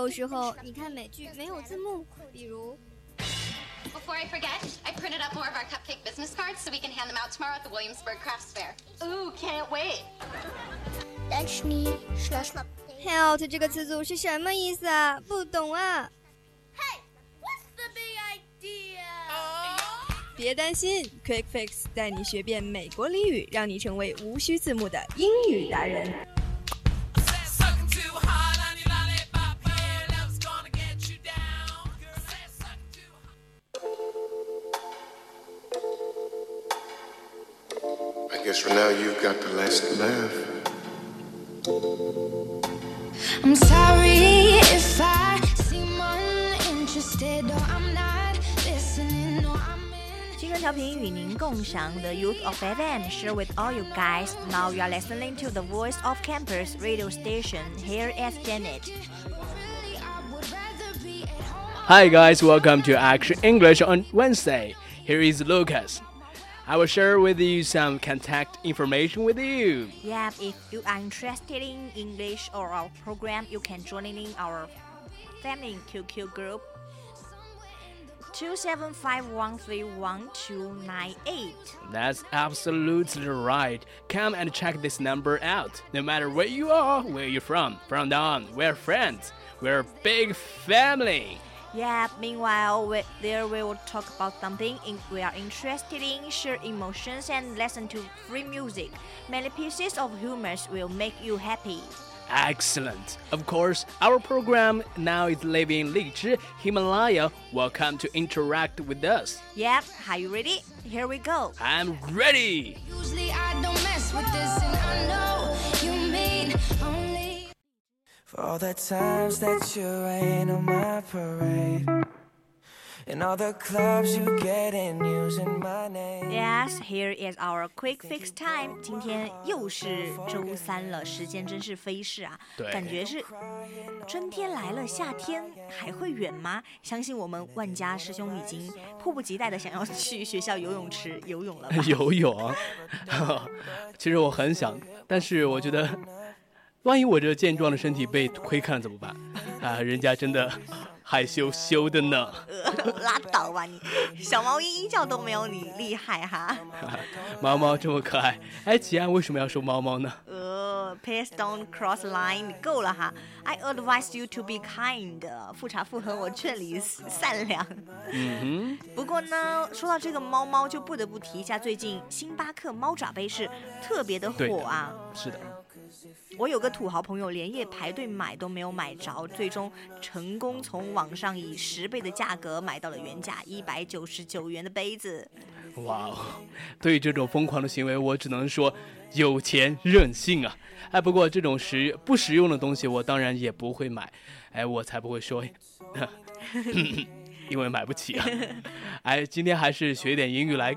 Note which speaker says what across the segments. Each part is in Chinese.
Speaker 1: 有时候你看美剧没有字幕，比如。
Speaker 2: Before I forget, I printed up more of our cupcake business cards so we can hand them out tomorrow at the Williamsburg Crafts Fair. Ooh, can't wait.
Speaker 1: Help 这个词组是什么意思啊？不懂啊。
Speaker 3: Hey, what's the big idea?
Speaker 1: 别担心，Quick Fix 带你学遍美国俚语，让你成为无需字幕的英语达人。
Speaker 4: for now you've got the last laugh.
Speaker 5: I'm sorry if I seem uninterested or I'm not listening or I'm
Speaker 6: 青春调频与您共享 The Youth of FM share with all you guys. Now you are listening to the Voice of Campus radio station. Here is Janet.
Speaker 7: Hi guys, welcome to Action English on Wednesday. Here is Lucas. I will share with you some contact information with you.
Speaker 6: Yeah, if you are interested in English or our program, you can join in our family QQ group 275131298.
Speaker 7: That's absolutely right. Come and check this number out. No matter where you are, where you're from, from now on, we're friends. We're a big family.
Speaker 6: Yeah, meanwhile, we, there we will talk about something in, we are interested in, share emotions, and listen to free music. Many pieces of humor will make you happy.
Speaker 7: Excellent. Of course, our program now is in Lichi, Himalaya. Welcome to interact with us.
Speaker 6: Yep, are you ready? Here we go.
Speaker 7: I'm ready.
Speaker 8: For all the times that you rain on my parade. And all the clubs you get in using my name.
Speaker 6: Yes, here is our quick fix time. 今天又是周三了，时间真是飞逝啊！感觉是春天来了，夏天还会远吗？相信我们万家师兄已经迫不及待的想要去学校游泳池游泳了。
Speaker 7: 游泳，其实我很想，但是我觉得。万一我这健壮的身体被窥看了怎么办？啊，人家真的害羞羞的呢。
Speaker 6: 拉倒吧你，小猫一叫都没有你厉害哈。
Speaker 7: 猫猫这么可爱，哎，吉安为什么要说猫猫呢？
Speaker 6: 呃，Please don't cross line，你够了哈。I advise you to be kind，复查复核，我劝你善良。
Speaker 7: 嗯
Speaker 6: 哼。不过呢，说到这个猫猫，就不得不提一下最近星巴克猫爪杯是特别的火啊。
Speaker 7: 是的。
Speaker 6: 我有个土豪朋友，连夜排队买都没有买着，最终成功从网上以十倍的价格买到了原价一百九十九元的杯子。
Speaker 7: 哇哦，对于这种疯狂的行为，我只能说有钱任性啊！哎，不过这种实不实用的东西，我当然也不会买。哎，我才不会说，因为买不起啊。哎，今天还是学点英语来，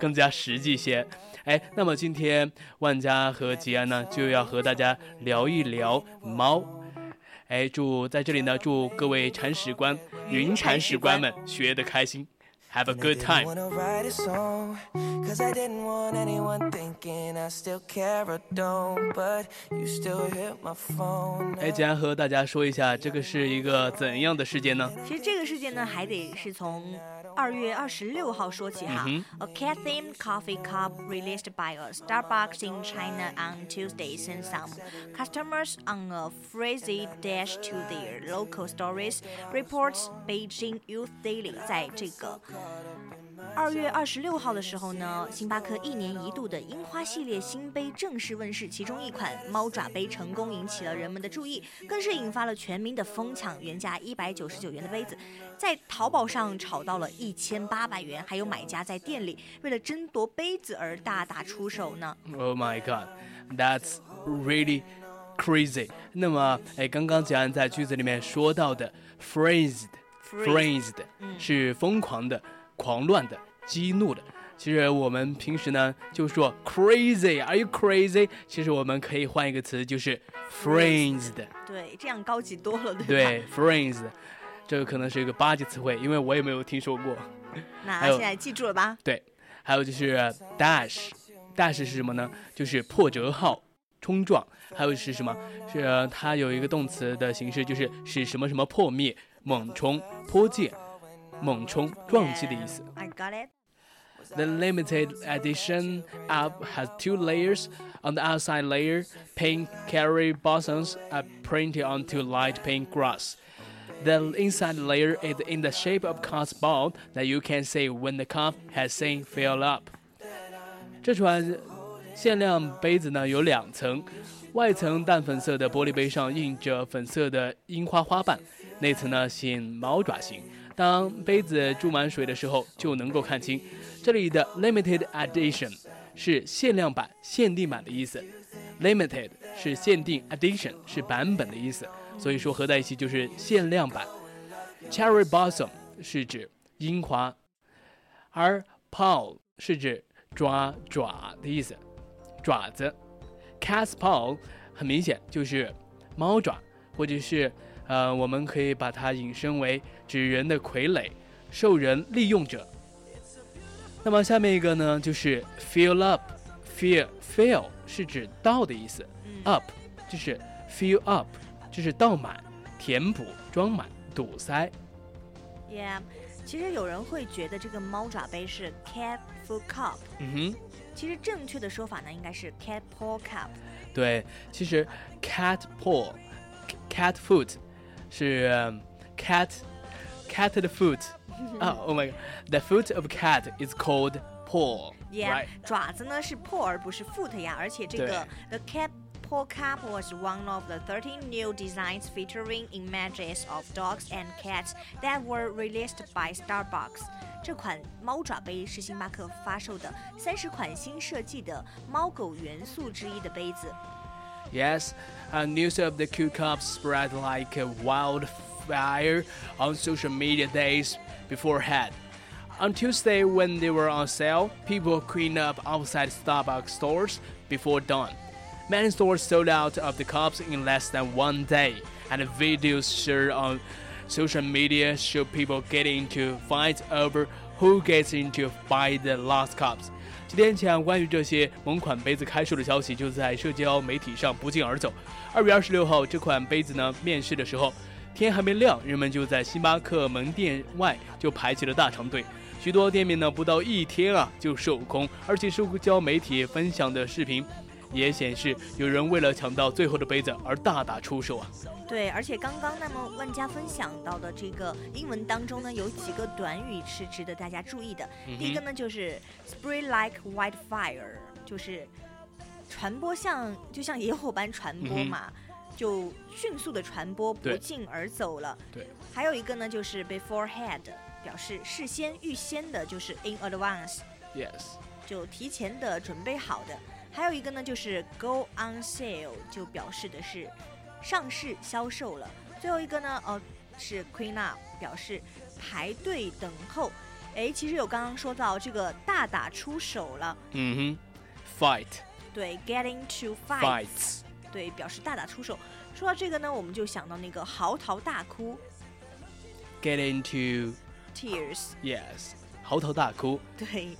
Speaker 7: 更加实际些。哎，那么今天万家和吉安呢就要和大家聊一聊猫。哎，祝在这里呢，祝各位铲屎官、云铲屎官们学得开心 ，Have a good time。哎，吉安和大家说一下，这个是一个怎样的事件呢？
Speaker 6: 其实这个事件呢，还得是从。二月二十六号说起哈、
Speaker 7: 嗯、，
Speaker 6: A cat-themed coffee cup released by a Starbucks in China on Tuesday sent some customers on a frenzy dash to their local stores. Reports Beijing Youth Daily 在这个 二月二十六号的时候呢，星巴克一年一度的樱花系列新杯正式问世，其中一款猫爪杯成功引起了人们的注意，更是引发了全民的疯抢。原价一百九十九元的杯子，在淘宝上炒到了一千八百元，还有买家在店里为了争夺杯子而大打出手呢。
Speaker 7: Oh my god, that's really crazy。那么，哎，刚刚吉安在句子里面说到的 phrase “frenzied”，“frenzied” 是疯狂的、狂乱的。激怒的。其实我们平时呢就说 crazy，are you crazy？其实我们可以换一个词，就是 friends 的。
Speaker 6: 对，这样高级多了，对吧？
Speaker 7: 对，friends，这个可能是一个八级词汇，因为我也没有听说过。
Speaker 6: 那现在记住了吧？
Speaker 7: 对，还有就是 dash，dash 是什么呢？就是破折号、冲撞。还有是什么？是它有一个动词的形式，就是使什么什么破灭、猛冲、泼溅、猛冲、撞击的意思。
Speaker 6: I got it.
Speaker 7: The limited edition app has two layers. On the outside layer, pink cherry blossoms are printed onto light pink grass. The inside layer is in the shape of card's ball that you can see when the cup has been filled up. 这款限量杯子呢有两层，外层淡粉色的玻璃杯上印着粉色的樱花花瓣， 内层呢显猫爪形。当杯子注满水的时候，就能够看清。这里的 limited edition 是限量版、限定版的意思，limited 是限定，edition 是版本的意思，所以说合在一起就是限量版。Cherry blossom 是指樱花，而 paw 是指抓爪的意思，爪子。Cat's paw 很明显就是猫爪，或者是呃，我们可以把它引申为指人的傀儡、受人利用者。那么下面一个呢，就是 fill up，fill fill 是指倒的意思，up 就是 fill up，就是倒满、填补、装满、堵塞。
Speaker 6: Yeah，其实有人会觉得这个猫爪杯是 cat foot cup。
Speaker 7: 嗯哼。
Speaker 6: 其实正确的说法呢，应该是 cat paw cup。
Speaker 7: 对，其实 cat paw，cat foot 是 cat cat 的 foot。啊，Oh my God，the foot of cat is called
Speaker 6: paw。Yeah，爪子呢是 paw 而不是 foot 呀，而且这个 the cat paw cap was one of the 13 new designs featuring images of dogs and cats that were released by Starbucks。这款猫爪杯是星巴克发售的三十款新设计的猫狗元素之一的杯子。
Speaker 7: Yes, uh, news of the Q cups spread like wildfire on social media days beforehand. On Tuesday, when they were on sale, people queued up outside Starbucks stores before dawn. Many stores sold out of the cups in less than one day, and videos shared on social media show people getting into fights over who gets into buy the last cups. 几天前，关于这些某款杯子开售的消息就在社交媒体上不胫而走。二月二十六号，这款杯子呢面世的时候，天还没亮，人们就在星巴克门店外就排起了大长队。许多店面呢不到一天啊就售空，而且社交媒体分享的视频也显示，有人为了抢到最后的杯子而大打出手啊。
Speaker 6: 对，而且刚刚那么万家分享到的这个英文当中呢，有几个短语是值得大家注意的。第一个呢就是 spread like wildfire，就是传播像就像野火般传播嘛。就迅速的传播，不胫而走了。
Speaker 7: 对，
Speaker 6: 还有一个呢，就是 beforehand，表示事先、预先的，就是 in advance。
Speaker 7: Yes，
Speaker 6: 就提前的准备好的。还有一个呢，就是 go on sale，就表示的是上市销售了。最后一个呢，呃，是 queen up，表示排队等候。哎，其实有刚刚说到这个大打出手了。
Speaker 7: 嗯哼，fight。
Speaker 6: 对，getting to fights。对，表示大打出手。说到这个呢，我们就想到那个嚎啕大哭
Speaker 7: ，get into
Speaker 6: tears。
Speaker 7: Yes，嚎啕大哭。
Speaker 6: 对。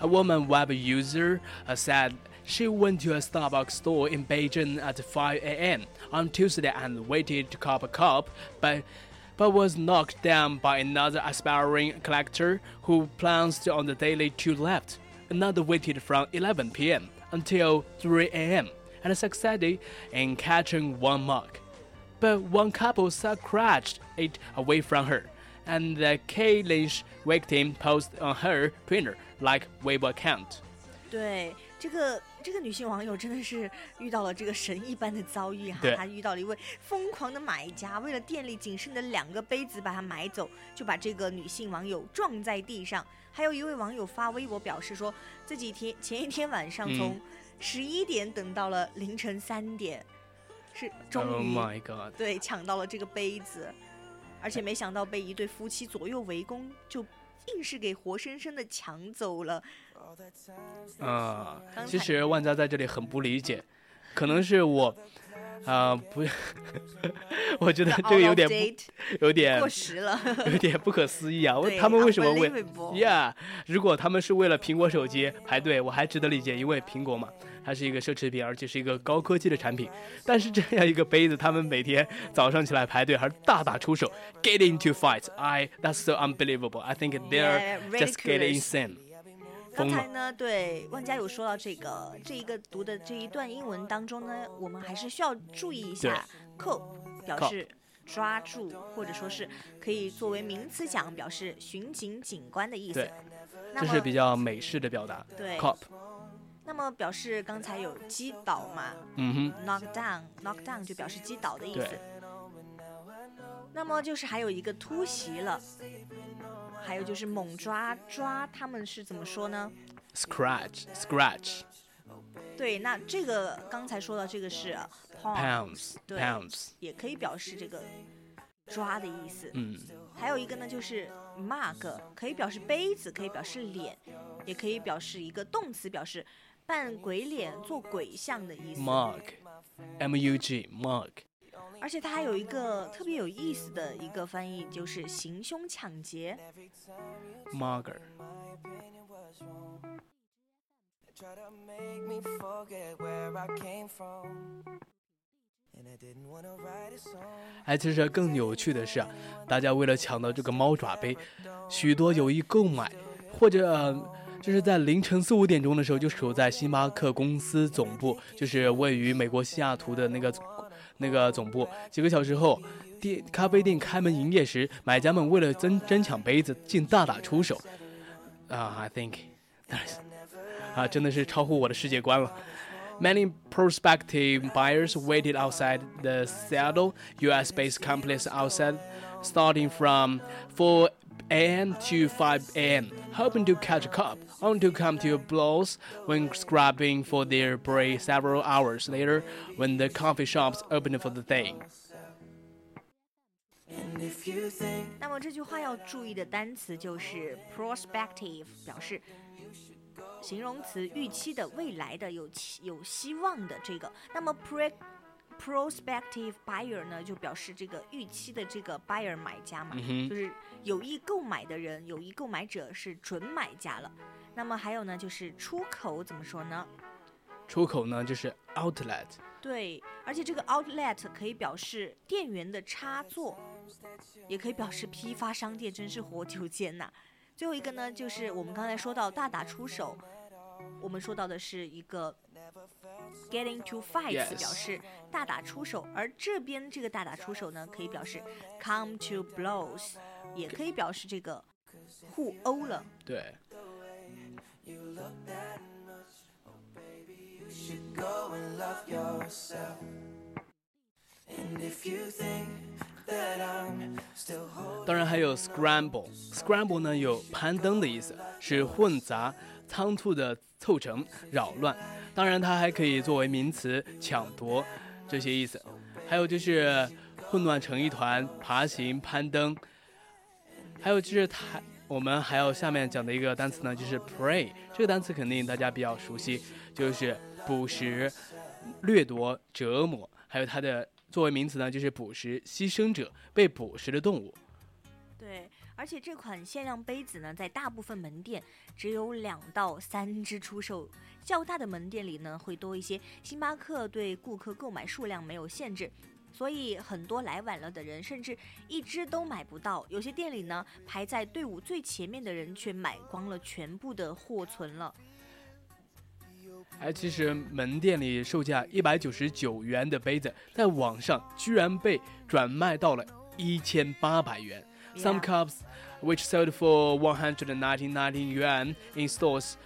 Speaker 7: A woman web user uh, said she went to a Starbucks store in Beijing at 5 a.m. on Tuesday and waited to cop a cup, but but was knocked down by another aspiring collector who pounced on the daily two left. Another waited from 11 p.m. until 3 a.m. and succeeded in catching one mug. But one couple scratched it away from her, and the K Lynch victim posted on her Twitter like Weibo account.
Speaker 6: 对这个这个女性网友真的是遇到了这个神一般的遭遇哈，
Speaker 7: 对
Speaker 6: 她遇到了一位疯狂的买家，为了店里仅剩的两个杯子把它买走，就把这个女性网友撞在地上。还有一位网友发微博表示说，自己天前一天晚上
Speaker 7: 嗯
Speaker 6: 从十一点等到了凌晨三点，是终
Speaker 7: Oh
Speaker 6: 于、
Speaker 7: my god！
Speaker 6: 对抢到了这个杯子，而且没想到被一对夫妻左右围攻，就硬是给活生生的抢走了。
Speaker 7: 啊、
Speaker 6: 刚才
Speaker 7: 其实万家在这里很不理解，可能是我，啊，不，我觉得这个有点有点
Speaker 6: 过时了，
Speaker 7: 有点不可思议啊！他们为什么为呀？如果他们是为了苹果手机排队，我还值得理解，因为苹果嘛，它是一个奢侈品，而且是一个高科技的产品。但是这样一个杯子，他们每天早上起来排队，还是大打出手，get into fight。I that's so unbelievable. I think they're just getting insane.
Speaker 6: 刚，才呢，对万家有说到这个这一个读的这一段英文当中呢，我们还是需要注意一下 cope 表示抓住，或者说是可以作为名词讲，表示巡警、警官的意思
Speaker 7: 这是比较美式的表达。
Speaker 6: 对
Speaker 7: cop，
Speaker 6: 那么表示刚才有击倒嘛
Speaker 7: 嗯哼
Speaker 6: ，，knock down，knock down 就表示击倒的意思
Speaker 7: 对。
Speaker 6: 那么就是还有一个突袭了，还有就是猛抓抓，他们是怎么说呢
Speaker 7: ？scratch，scratch，
Speaker 6: 对，那这个刚才说到这个是
Speaker 7: palm，pounds，
Speaker 6: 对
Speaker 7: pounds，
Speaker 6: 也可以表示这个抓的意思。
Speaker 7: 嗯，
Speaker 6: 还有一个呢，就是 mug，可以表示杯子，可以表示脸，也可以表示一个动词，表示扮鬼脸、做鬼相的意思。
Speaker 7: mug，m u g，mug，
Speaker 6: 而且它还有一个特别有意思的一个翻译，就是行凶抢劫。
Speaker 7: mugger，哎，其实更有趣的是，大家为了抢到这个猫爪杯，许多有意购买，或者、就是在凌晨四五点钟的时候就守在星巴克公司总部，就是位于美国西雅图的那个那个总部。几个小时后，店咖啡店开门营业时，买家们为了争争抢杯子，竟大打出手。啊、i think，啊，真的是超乎我的世界观了。Many prospective buyers waited outside the Seattle U.S.-based complex outside, starting from 4 a.m. to 5 a.m., hoping to catch a cup, only to come to blows when scrapping for their break several hours later when the coffee shops opened for the day.
Speaker 8: And if you think
Speaker 6: 那么这句话要注意的单词就是 prospective，表示形容词预期的、未来的、有期有希望的这个。那么 pre prospective buyer 呢，就表示这个预期的这个 buyer 买家嘛，
Speaker 7: 嗯
Speaker 6: 就是有意购买的人，有意购买者是准买家了。那么还有呢，就是出口怎么说呢？
Speaker 7: 出口呢就是 outlet，
Speaker 6: 对，而且这个 outlet 可以表示店员的插座，也可以表示批发商店，真是活久见呐。最后一个呢，就是我们刚才说到大打出手，我们说到的是一个 get into fights，、
Speaker 7: Yes
Speaker 6: 表示大打出手，而这边这个大打出手呢，可以表示 come to blows，也可以表示这个互殴了。
Speaker 7: 对。
Speaker 8: you look that much, oh baby, you should go and love yourself. And if you think that I'm still holding
Speaker 7: 当然还有 scramble，scramble 呢有攀登的意思，是混杂、仓促的凑成、扰乱。当然，它还可以作为名词抢夺这些意思。还有就是混乱成一团、爬行、攀登。还有就是它，我们还有下面讲的一个单词呢，就是 prey。这个单词肯定大家比较熟悉，就是捕食、掠夺、折磨。还有它的作为名词呢，就是捕食、牺牲者、被捕食的动物。
Speaker 6: 对，而且这款限量杯子呢，在大部分门店只有两到三只出售，较大的门店里呢会多一些。星巴克对顾客购买数量没有限制，所以很多来晚了的人甚至一只都买不到。有些店里呢，排在队伍最前面的人却买光了全部的货存了。
Speaker 7: 哎，其实门店里售价一百九十九元的杯子，在网上居然被转卖到了一千八百元。Some cups, which sold for 119.19 yuan in stores,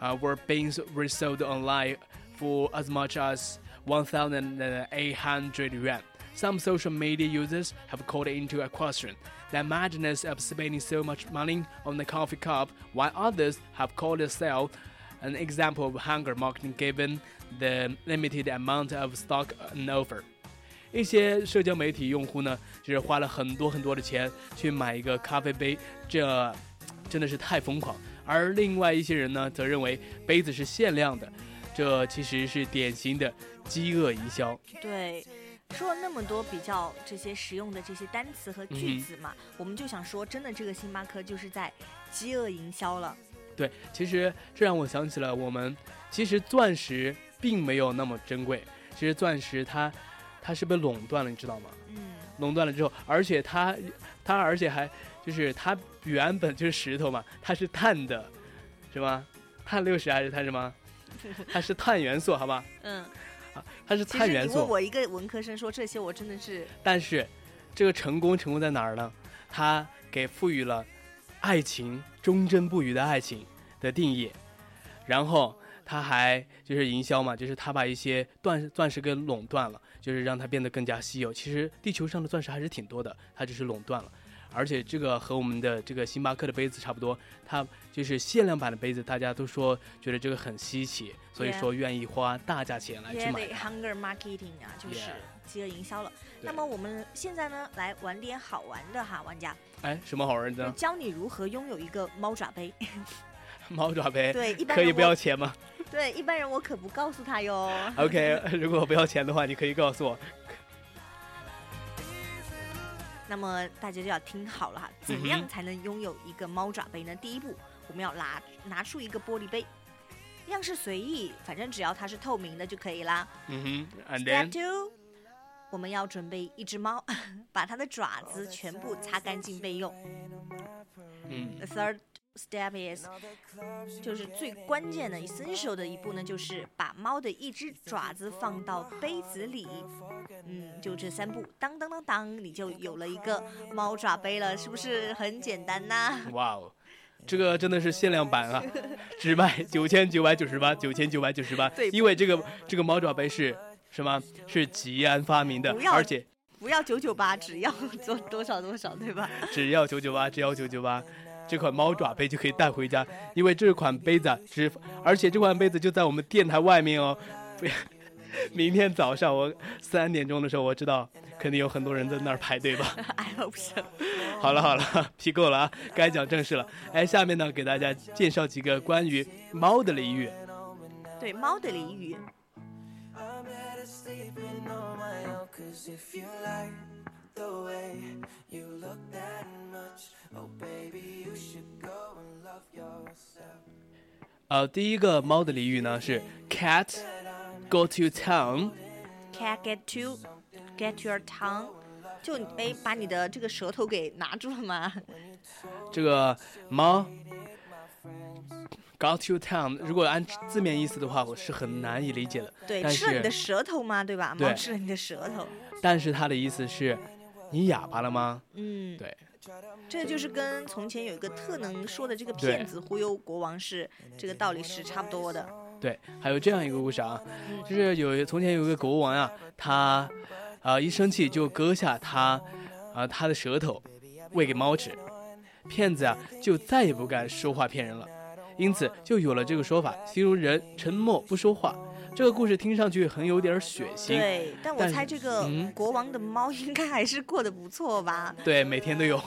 Speaker 7: uh, were being resold online for as much as 1,800 yuan. Some social media users have called into a question the madness of spending so much money on a coffee cup, while others have called the sale an example of hunger marketing given the limited amount of stock on offer. 一些社交媒体用户呢，就是花了很多很多的钱去买一个咖啡杯，这真的是太疯狂。而另外一些人呢，则认为杯子是限量的，这其实是典型的饥饿营销。
Speaker 6: 对，说了那么多比较这些实用的这些单词和句子嘛，我们就想说，真的这个星巴克就是在饥饿营销了。
Speaker 7: 对，其实这让我想起了我们，其实钻石并没有那么珍贵，其实钻石它它是被垄断了，你知道吗？
Speaker 6: 嗯，
Speaker 7: 垄断了之后，而且它它而且还就是它原本就是石头嘛，它是碳的，是吗？碳六十还是碳什么？它是碳元素，好吧？
Speaker 6: 嗯，
Speaker 7: 啊，它是碳元素。
Speaker 6: 我一个文科生说这些，我真的是
Speaker 7: 但是这个成功成功在哪儿呢？它给赋予了爱情忠贞不渝的爱情的定义，然后他还就是营销嘛，就是他把一些钻钻石给垄断了，就是让它变得更加稀有。其实地球上的钻石还是挺多的，它只是垄断了。而且这个和我们的这个星巴克的杯子差不多，它就是限量版的杯子，大家都说觉得这个很稀奇，所以说愿意花大价钱来去买
Speaker 6: the
Speaker 7: 它。
Speaker 6: hunger marketing 啊，就是饥饿营销了。
Speaker 7: 对
Speaker 6: 那么我们现在呢，来玩点好玩的哈，玩家，
Speaker 7: 哎，什么好玩的？
Speaker 6: 教你如何拥有一个猫爪杯。
Speaker 7: 猫爪杯，
Speaker 6: 对 一般
Speaker 7: 可以不要钱吗
Speaker 6: 对，一般人我可不告诉他哟。
Speaker 7: ？OK，如果不要钱的话，你可以告诉我。
Speaker 6: 那么大家就要听好了哈，怎样才能拥有一个猫爪杯呢？第一步，我们要拿拿出一个玻璃杯，样式随意，反正只要它是透明的就可以啦。
Speaker 7: 嗯哼，and
Speaker 6: Step then，two，我们要准备一只猫，把它的爪子全部擦干净备用。
Speaker 7: 嗯
Speaker 6: The third step is，就是最关键的 essential 的一步呢，就是把猫的一只爪子放到杯子里。嗯，就这三步，当当当当，你就有了一个猫爪杯了，是不是很简单呐？
Speaker 7: 哇哦，这个真的是限量版啊，只卖九千九百九十八，九千九百九十八。
Speaker 6: 对
Speaker 7: 因为这个这个猫爪杯是什么？是吉安发明的而且
Speaker 6: 不要九九八，只要多多少多少，对吧？
Speaker 7: 只要九九八，只要九九八。这款猫爪杯就可以带回家，因为这款杯子啊，只而且这款杯子就在我们电台外面哦。不 要明天早上我三点钟的时候，我知道肯定有很多人在那儿排队吧。
Speaker 6: I hope so。
Speaker 7: 好了好了，批够了啊，该讲正事了。哎，下面呢给大家介绍几个关于猫的俚语。
Speaker 6: 对猫的俚语，
Speaker 8: The way you look that much, oh baby, you should go and love yourself.
Speaker 7: 呃，第一个猫的俚语呢是 cat go to town。
Speaker 6: Cat get to get your tongue，就哎把你的这个舌头给拿住了吗？
Speaker 7: 这个猫 go to town，如果按字面意思的话，我是很难以理解的。
Speaker 6: 对，吃了你的舌头吗？对吧？猫吃了你的舌头。
Speaker 7: 但是它的意思是，你哑巴了吗？
Speaker 6: 嗯，
Speaker 7: 对，
Speaker 6: 这就是跟从前有一个特能说的这个骗子忽悠国王是这个道理是差不多的。
Speaker 7: 对，还有这样一个故事啊，
Speaker 6: 嗯
Speaker 7: 就是有从前有一个国王啊、他啊、一生气就割下他啊、他的舌头喂给猫吃，骗子啊就再也不敢说话骗人了，因此就有了这个说法，形容人沉默不说话。这个故事听上去很有点血腥，
Speaker 6: 对，但我猜这个
Speaker 7: 嗯
Speaker 6: 国王的猫应该还是过得不错吧？
Speaker 7: 对，每天都有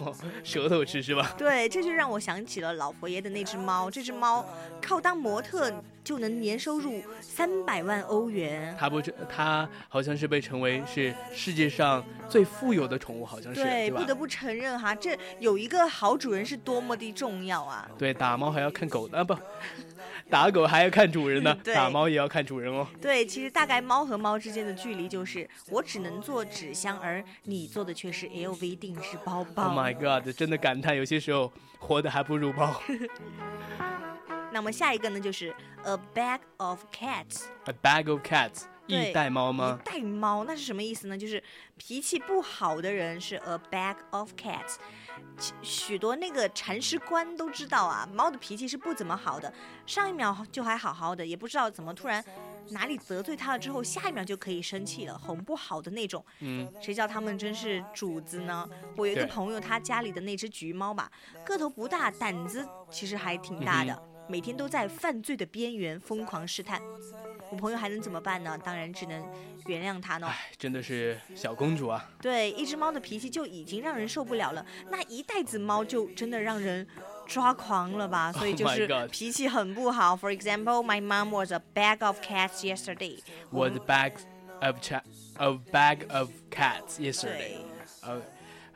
Speaker 7: 舌头吃是吧？
Speaker 6: 对，这就让我想起了老佛爷的那只猫。这只猫靠当模特就能年收入三百万欧元。
Speaker 7: 他不是，它好像是被称为是世界上最富有的宠物，好像是，
Speaker 6: 对，
Speaker 7: 对
Speaker 6: 不？得不承认哈，这有一个好主人是多么的重要啊！
Speaker 7: 对，打猫还要看狗的啊，不，打狗还要看主人呢，
Speaker 6: 对
Speaker 7: 打猫也要看主人哦。
Speaker 6: 对，其实大概猫和猫之间的距离就是，我只能做纸箱，而你做的却是 LV 定制包包。
Speaker 7: Oh my god！真的感叹，有些时候活的还不如猫。
Speaker 6: 那么下一个呢，就是 a bag of cats。
Speaker 7: A bag of cats，
Speaker 6: 对
Speaker 7: 一袋猫吗？
Speaker 6: 一袋猫那是什么意思呢？就是脾气不好的人是 a bag of cats。其许多那个铲屎官都知道啊，猫的脾气是不怎么好的，上一秒就还好好的，也不知道怎么突然哪里得罪它了之后，下一秒就可以生气了，哄不好的那种。
Speaker 7: 嗯，
Speaker 6: 谁叫他们真是主子呢？我有一个朋友，他家里的那只橘猫吧，个头不大，胆子其实还挺大的，
Speaker 7: 嗯
Speaker 6: 每天都在犯罪的边缘疯狂试探。我朋友还能怎么办呢？当然只能原谅他呢。
Speaker 7: 哎，真的是小公主啊！
Speaker 6: 对，一只猫的脾气就已经让人受不了了，那一袋子猫就真的让人抓狂了吧？所以就
Speaker 7: Oh
Speaker 6: 是脾气很不好。For example, my mom was a bag of cats yesterday.
Speaker 7: Was bag of cha of bag of cats yesterday
Speaker 6: 对。
Speaker 7: 呃，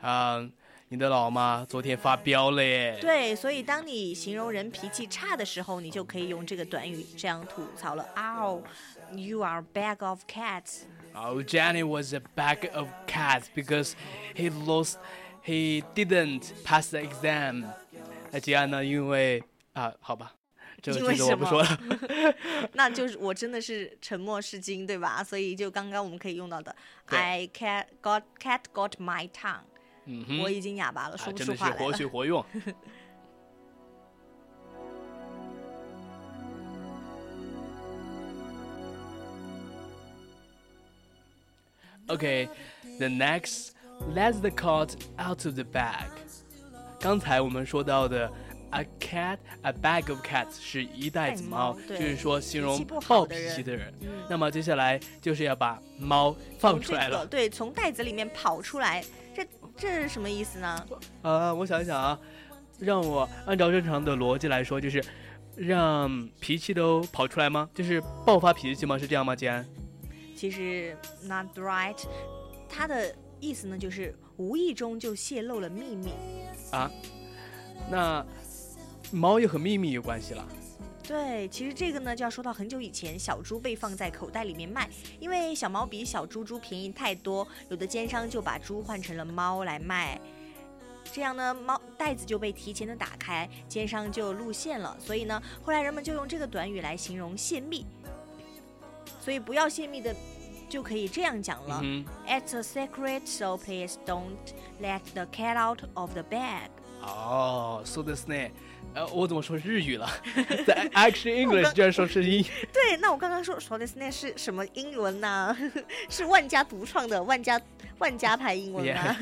Speaker 7: 啊，你的老妈昨天发飙了耶。
Speaker 6: 对，所以当你形容人脾气差的时候，你就可以用这个短语这样吐槽了。Oh, you are a bag of cats.
Speaker 7: Oh, Johnny was a bag of cats because he lost, he didn't pass the exam. 那吉安呢？因为啊，好吧，这个我不说了。
Speaker 6: 那就是我真的是沉默是金，对吧？所以就刚刚我们可以用到的，I cat got cat got my tongue，、
Speaker 7: 嗯，
Speaker 6: 我已经哑巴了，
Speaker 7: 啊
Speaker 6: 说不
Speaker 7: 真的是活。学活用。Okay, the next, let the cat out of the bag. 刚才我们说到的 a cat, a bag of cats 是一袋子猫，
Speaker 6: 猫
Speaker 7: 就是说形容暴脾气的人。
Speaker 6: 嗯
Speaker 7: 那么接下来就是要把猫放出来了。
Speaker 6: 对，从袋子里面跑出来，这这是什么意思呢？
Speaker 7: 啊，我想一想啊，让我按照正常的逻辑来说，就是让脾气都跑出来吗？就是爆发脾气吗？是这样吗？既然
Speaker 6: 其实 not right，它的意思呢就是无意中就泄露了秘密。
Speaker 7: 啊，那猫又和秘密有关系了。
Speaker 6: 对，其实这个呢就要说到很久以前，小猪被放在口袋里面卖，因为小猫比小猪猪便宜太多，有的奸商就把猪换成了猫来卖。这样呢，猫袋子就被提前的打开，奸商就露馅了。所以呢，后来人们就用这个短语来形容泄密。所以不要泄密的，就可以这样讲了。
Speaker 7: 嗯
Speaker 6: It's a secret, so please don't let the cat out of the bag.
Speaker 7: 哼，哦，so this ne，呃，我怎么说日语了？在 Action English 居然说是英，
Speaker 6: 对，那我刚刚说说的是那是什么英文呢？是万家独创的万家万家牌英文吗？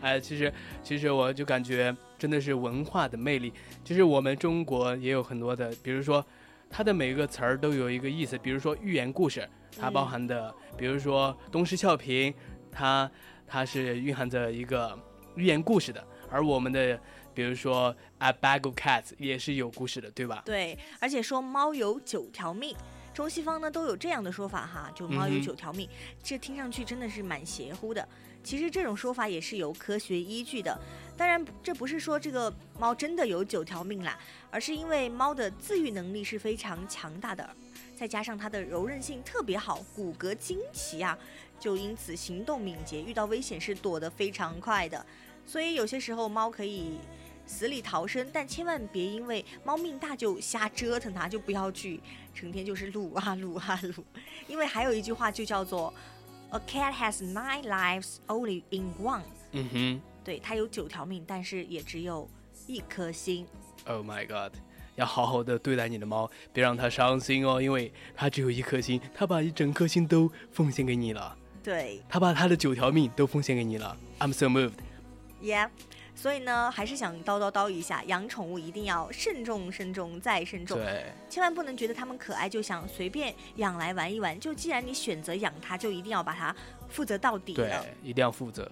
Speaker 7: 哎，其实其实我就感觉真的是文化的魅力。其实我们中国也有很多的，比如说它的每一个词儿都有一个意思，比如说寓言故事，它包含的，比如说东施效颦，它它是蕴含着一个寓言故事的，而我们的比如说 a bag of cats 也是有故事的，对吧？
Speaker 6: 对，而且说猫有九条命，中西方呢都有这样的说法哈，就猫有九条命，这听上去真的是蛮邪乎的。其实这种说法也是有科学依据的，当然这不是说这个猫真的有九条命啦，而是因为猫的自愈能力是非常强大的，再加上它的柔韧性特别好，骨骼惊奇啊，就因此行动敏捷，遇到危险是躲得非常快的。所以有些时候猫可以死里逃生，但千万别因为猫命大就瞎折腾它，就不要去成天就是撸啊撸啊撸。因为还有一句话就叫做 “A cat has nine lives only in one”，
Speaker 7: 嗯哼
Speaker 6: 对，它有九条命，但是也只有一颗心。
Speaker 7: ，Oh my god。要好好的对待你的猫，别让它伤心哦，因为它只有一颗心，它把一整颗心都奉献给你了。
Speaker 6: 对
Speaker 7: 它把它的九条命都奉献给你了，I'm so moved。
Speaker 6: ，Yeah。所以呢，还是想叨叨叨一下，养宠物一定要慎重、慎重再慎重，
Speaker 7: 对，
Speaker 6: 千万不能觉得它们可爱就想随便养来玩一玩。就既然你选择养它，就一定要把它负责到底
Speaker 7: 对。，一定要负责。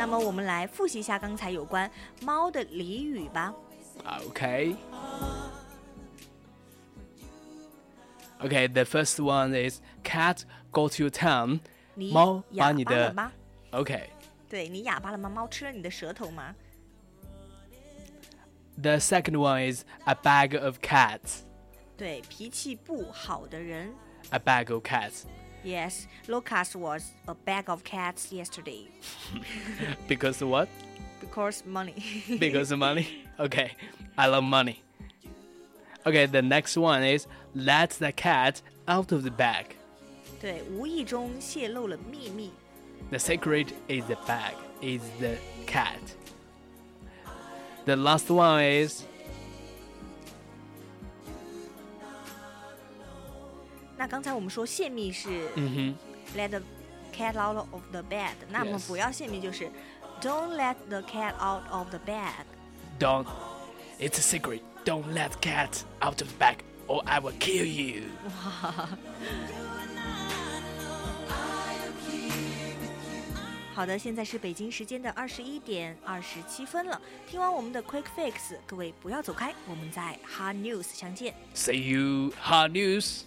Speaker 6: 那么我们来复习一下刚才有关猫的俚语吧。
Speaker 7: Okay. Okay, the first one is cat go to town.
Speaker 6: 你
Speaker 7: 猫把
Speaker 6: 哑
Speaker 7: 你的
Speaker 6: 巴了吗？
Speaker 7: Okay.
Speaker 6: 对你哑巴了吗？猫吃了你的舌头吗？
Speaker 7: The second one is a bag of cats.
Speaker 6: 对，脾气不好的人。
Speaker 7: A bag of cats.
Speaker 6: Yes, Lucas was a bag of cats yesterday
Speaker 7: Because what?
Speaker 6: because money.
Speaker 7: Because of money. Okay. I love money. Okay, the next one is let the cat out of the bag.
Speaker 6: 对，无意中泄露了秘密。
Speaker 7: The secret is the bag, is the cat. The last one is
Speaker 6: 那刚才我们说泄密是
Speaker 7: 嗯
Speaker 6: let the cat out of the bed，那么
Speaker 7: Yes
Speaker 6: 不要泄密就是 don't let the cat out of the bag。
Speaker 7: don't. It's a secret. Don't let cat out of the bag, or I will kill you.
Speaker 6: 好的，现在是北京时间的二十一点二十七分了。听完我们的 Quick Fix，各位不要走开，我们在 Hard News 相见。
Speaker 7: See you, hard news.